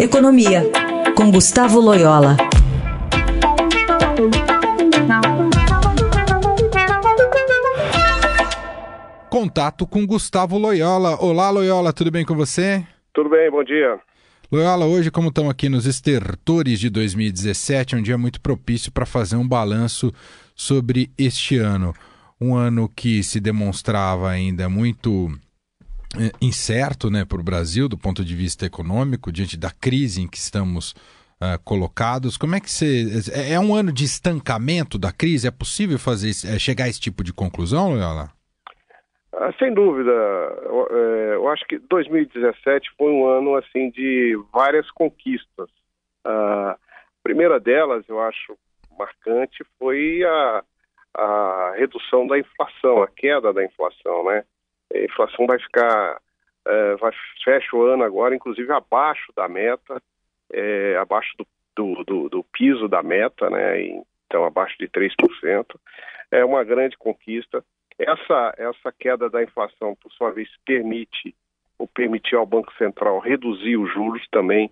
Economia, com Gustavo Loyola. Contato com Gustavo Loyola. Olá, Loyola, tudo bem com você? Tudo bem, bom dia. Loyola, hoje, como estamos aqui nos estertores de 2017, é um dia muito propício para fazer um balanço sobre este ano. Um ano que se demonstrava ainda muito incerto né, para o Brasil, do ponto de vista econômico, diante da crise em que estamos uh, colocados. Como é que você. É, é um ano de estancamento da crise? É possível fazer é, chegar a esse tipo de conclusão, Loyola? Ah, sem dúvida. É, eu, acho que 2017 foi um ano assim de várias conquistas. a primeira delas, eu acho marcante, foi a, a redução da inflação, a queda da inflação, né? A inflação vai ficar, é, vai, fecha o ano agora, inclusive abaixo da meta, é, abaixo do, do, do, do, piso da meta, né? Então, abaixo de 3%. É uma grande conquista. Essa, essa queda da inflação, por sua vez, permite ou permitiu ao Banco Central reduzir os juros também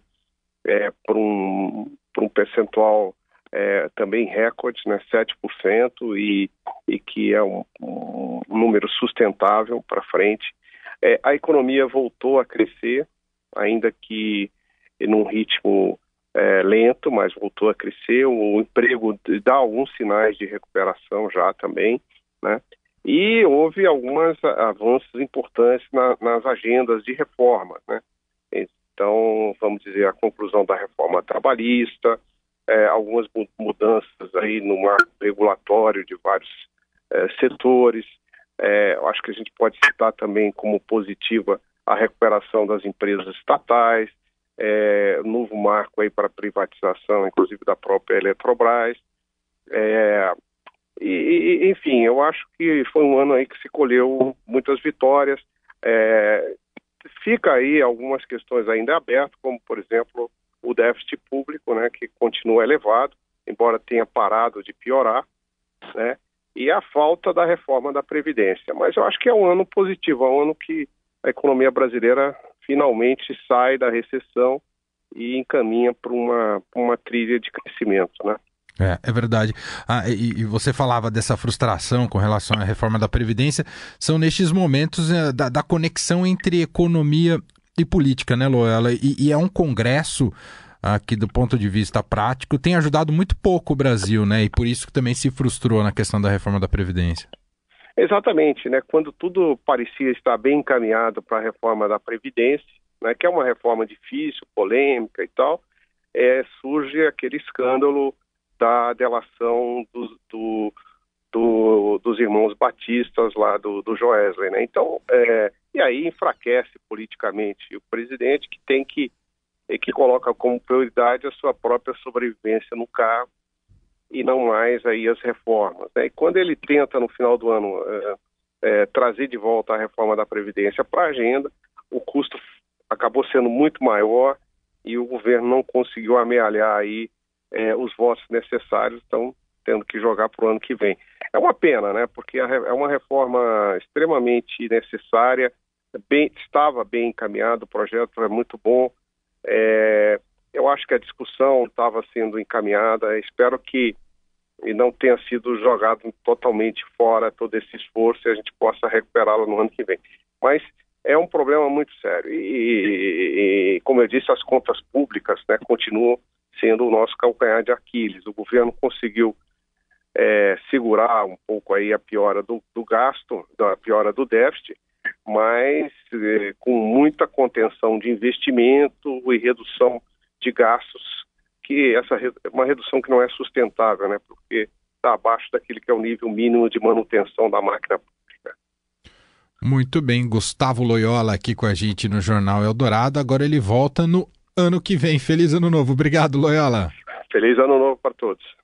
é, para um, um percentual é, também recorde, né, 7%, e, e que é um, um número sustentável para frente. É, a economia voltou a crescer, ainda que num ritmo é, lento, mas voltou a crescer. O emprego dá alguns sinais de recuperação já também, né? E houve alguns avanços importantes na, nas agendas de reforma, né? Então, vamos dizer, a conclusão da reforma trabalhista, é, algumas mudanças aí no marco regulatório de vários é, setores. É, acho que a gente pode citar também como positiva a recuperação das empresas estatais, é, novo marco aí para privatização, inclusive da própria Eletrobras. É, e, enfim, eu acho que foi um ano aí que se colheu muitas vitórias. É, fica aí algumas questões ainda abertas, como por exemplo o déficit público, né, que continua elevado, embora tenha parado de piorar, né, e a falta da reforma da Previdência. Mas eu acho que é um ano positivo, é um ano que a economia brasileira finalmente sai da recessão e encaminha para uma, uma trilha de crescimento, né? É, é verdade. Ah, e, e, você falava dessa frustração com relação à reforma da Previdência. São nestes momentos é, da, da, conexão entre economia e política, né, Loela? E, e, é um congresso que, do ponto de vista prático, tem ajudado muito pouco o Brasil, né? E por isso que também se frustrou na questão da reforma da Previdência. Exatamente, né? Quando tudo parecia estar bem encaminhado para a reforma da Previdência, né, que é uma reforma difícil, polêmica e tal, é, surge aquele escândalo da delação do, do, do, dos irmãos batistas lá do, do Joesley, né? Então, é, e aí enfraquece politicamente o presidente que tem que que coloca como prioridade a sua própria sobrevivência no cargo e não mais aí as reformas. Né? E quando ele tenta no final do ano é, é, trazer de volta a reforma da previdência para a agenda, o custo acabou sendo muito maior e o governo não conseguiu amealhar aí é, os votos necessários, estão tendo que jogar para o ano que vem. É uma pena, né? Porque é uma reforma extremamente necessária, bem, estava bem encaminhado, o projeto é muito bom. É, eu acho que a discussão estava sendo encaminhada, espero que e não tenha sido jogado totalmente fora todo esse esforço e a gente possa recuperá-lo no ano que vem. Mas é um problema muito sério e, e, como eu disse, as contas públicas né, continuam sendo o nosso calcanhar de Aquiles. O governo conseguiu é, segurar um pouco aí a piora do, do gasto, a piora do déficit, mas eh, com muita contenção de investimento e redução de gastos, que essa é uma redução que não é sustentável, né? Porque está abaixo daquele que é o nível mínimo de manutenção da máquina pública. Muito bem, Gustavo Loyola aqui com a gente no Jornal Eldorado. Agora ele volta no ano que vem. Feliz ano novo. Obrigado, Loyola. Feliz ano novo para todos.